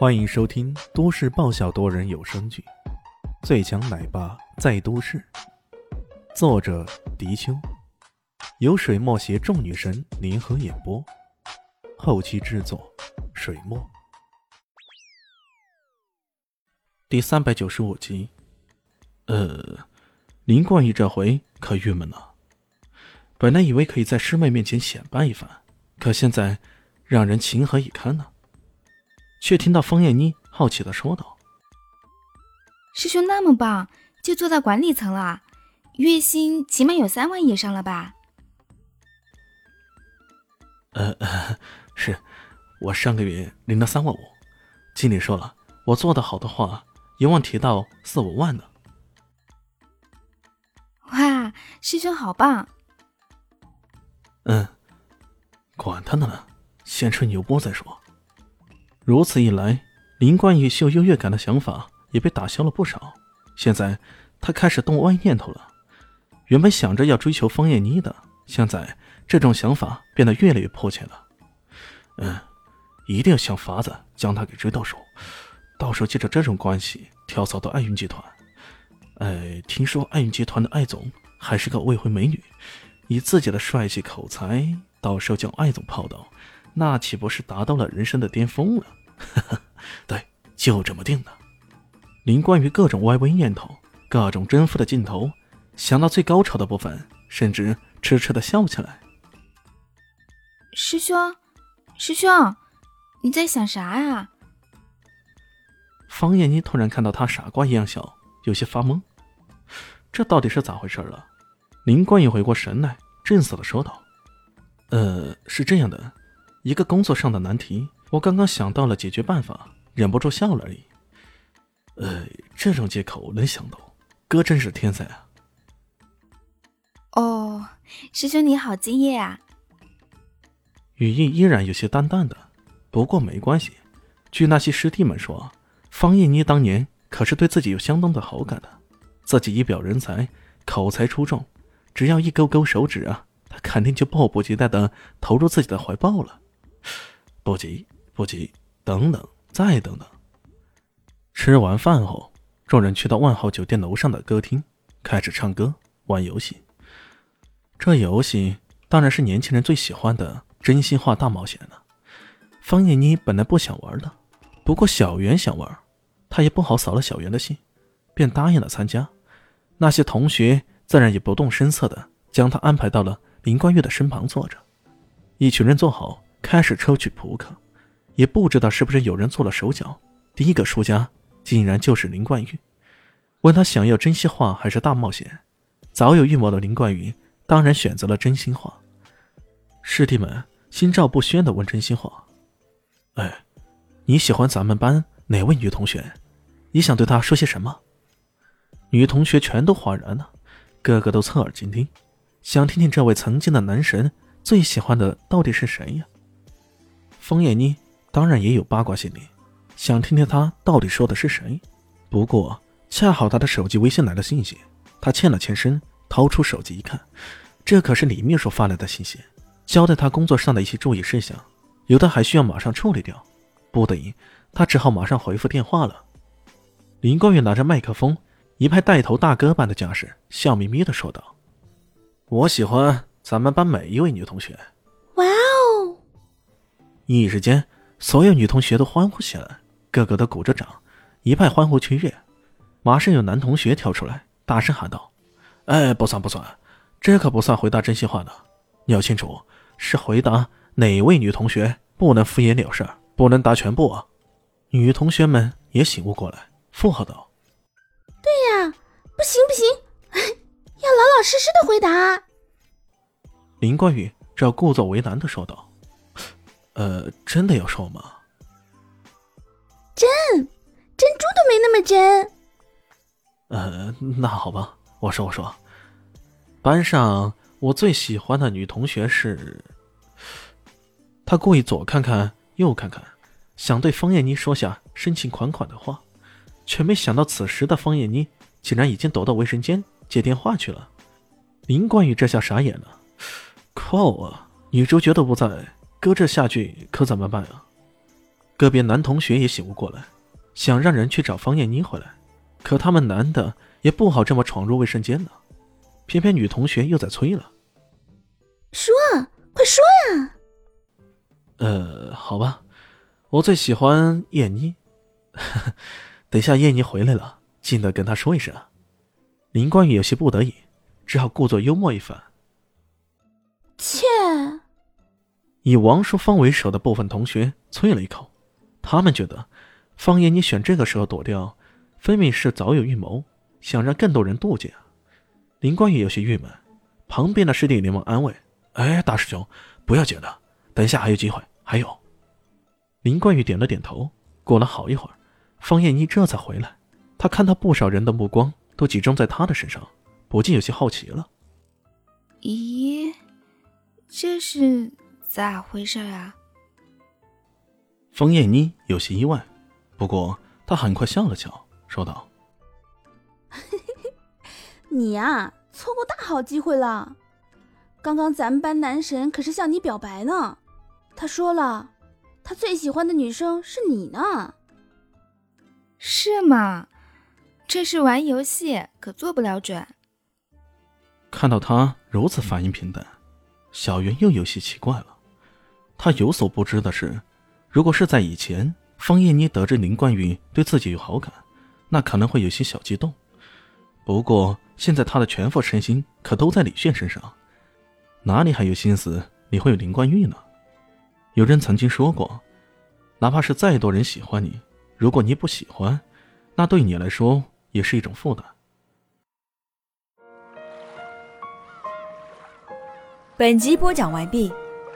欢迎收听都市爆笑多人有声剧《最强奶爸在都市》，作者：迪秋，由水墨携众女神联合演播，后期制作：水墨。第三百九十五集，呃，林冠宇这回可郁闷了。本来以为可以在师妹面前显摆一番，可现在让人情何以堪呢？却听到方艳妮好奇的说道：“师兄那么棒，就做到管理层了，月薪起码有三万以上了吧？”“呃，是，我上个月领了三万五，经理说了，我做的好的话，一望提到四五万呢。”“哇，师兄好棒！”“嗯，管他的呢，先吹牛波再说。”如此一来，林冠宇秀优越感的想法也被打消了不少。现在他开始动歪念头了。原本想着要追求方艳妮的，现在这种想法变得越来越迫切了。嗯，一定要想法子将她给追到手，到时候借着这种关系跳槽到爱云集团。哎，听说爱云集团的艾总还是个未婚美女，以自己的帅气口才，到时候将艾总泡到，那岂不是达到了人生的巅峰了？对，就这么定了。林冠宇各种歪歪念头，各种征服的劲头，想到最高潮的部分，甚至痴痴的笑起来。师兄，师兄，你在想啥呀？方艳妮突然看到他傻瓜一样笑，有些发懵。这到底是咋回事了？林冠宇回过神来，正色的说道：“呃，是这样的，一个工作上的难题。”我刚刚想到了解决办法，忍不住笑了而已。呃，这种借口能想到，哥真是天才啊！哦，师兄你好敬业啊！语意依然有些淡淡的，不过没关系。据那些师弟们说，方艳妮当年可是对自己有相当的好感的，自己一表人才，口才出众，只要一勾勾手指啊，她肯定就迫不及待的投入自己的怀抱了。不急。不急，等等，再等等。吃完饭后，众人去到万豪酒店楼上的歌厅，开始唱歌、玩游戏。这游戏当然是年轻人最喜欢的真心话大冒险了。方艳妮本来不想玩的，不过小袁想玩，她也不好扫了小袁的兴，便答应了参加。那些同学自然也不动声色的将她安排到了林冠玉的身旁坐着。一群人坐好，开始抽取扑克。也不知道是不是有人做了手脚，第一个输家竟然就是林冠宇。问他想要真心话还是大冒险，早有预谋的林冠宇当然选择了真心话。师弟们心照不宣的问真心话：“哎，你喜欢咱们班哪位女同学？你想对她说些什么？”女同学全都哗然了，个个都侧耳倾听，想听听这位曾经的男神最喜欢的到底是谁呀？风艳妮。当然也有八卦心理，想听听他到底说的是谁。不过恰好他的手机微信来了信息，他欠了欠身，掏出手机一看，这可是李秘书发来的信息，交代他工作上的一些注意事项，有的还需要马上处理掉。不得已，他只好马上回复电话了。林光远拿着麦克风，一派带头大哥般的架势，笑眯眯的说道：“我喜欢咱们班每一位女同学。”哇哦！一时间。所有女同学都欢呼起来，个个都鼓着掌，一派欢呼雀跃。马上有男同学跳出来，大声喊道：“哎，不算不算，这可不算回答真心话呢。你要清楚，是回答哪位女同学，不能敷衍了事，不能答全部啊！”女同学们也醒悟过来，附和道：“对呀，不行不行，要老老实实的回答。”林冠宇这故作为难的说道。呃，真的要瘦吗？真，珍珠都没那么真。呃，那好吧，我说我说，班上我最喜欢的女同学是……他故意左看看右看看，想对方艳妮说下深情款款的话，却没想到此时的方艳妮竟然已经躲到卫生间接电话去了。林冠宇这下傻眼了，靠啊！女主角都不在。搁这下去可怎么办啊？个别男同学也醒悟过来，想让人去找方艳妮回来，可他们男的也不好这么闯入卫生间呢。偏偏女同学又在催了：“说，快说呀！”呃，好吧，我最喜欢燕妮。等下燕妮回来了，记得跟她说一声。林冠宇有些不得已，只好故作幽默一番。切！以王淑芳为首的部分同学啐了一口，他们觉得方燕妮选这个时候躲掉，分明是早有预谋，想让更多人妒忌啊。林冠宇有些郁闷，旁边的师弟连忙安慰：“哎，大师兄，不要紧的，等一下还有机会。”还有，林冠宇点了点头。过了好一会儿，方艳妮这才回来。他看到不少人的目光都集中在他的身上，不禁有些好奇了。咦，这是咋回事啊？方艳妮有些意外，不过她很快笑了笑，说道：“你呀，错过大好机会了。刚刚咱们班男神可是向你表白呢。”他说了，他最喜欢的女生是你呢。是吗？这是玩游戏，可做不了准。看到他如此反应平淡，小袁又有些奇怪了。他有所不知的是，如果是在以前，方艳妮得知林冠宇对自己有好感，那可能会有些小激动。不过现在他的全副身心可都在李炫身上，哪里还有心思理会林冠宇呢？有人曾经说过，哪怕是再多人喜欢你，如果你不喜欢，那对你来说也是一种负担。本集播讲完毕，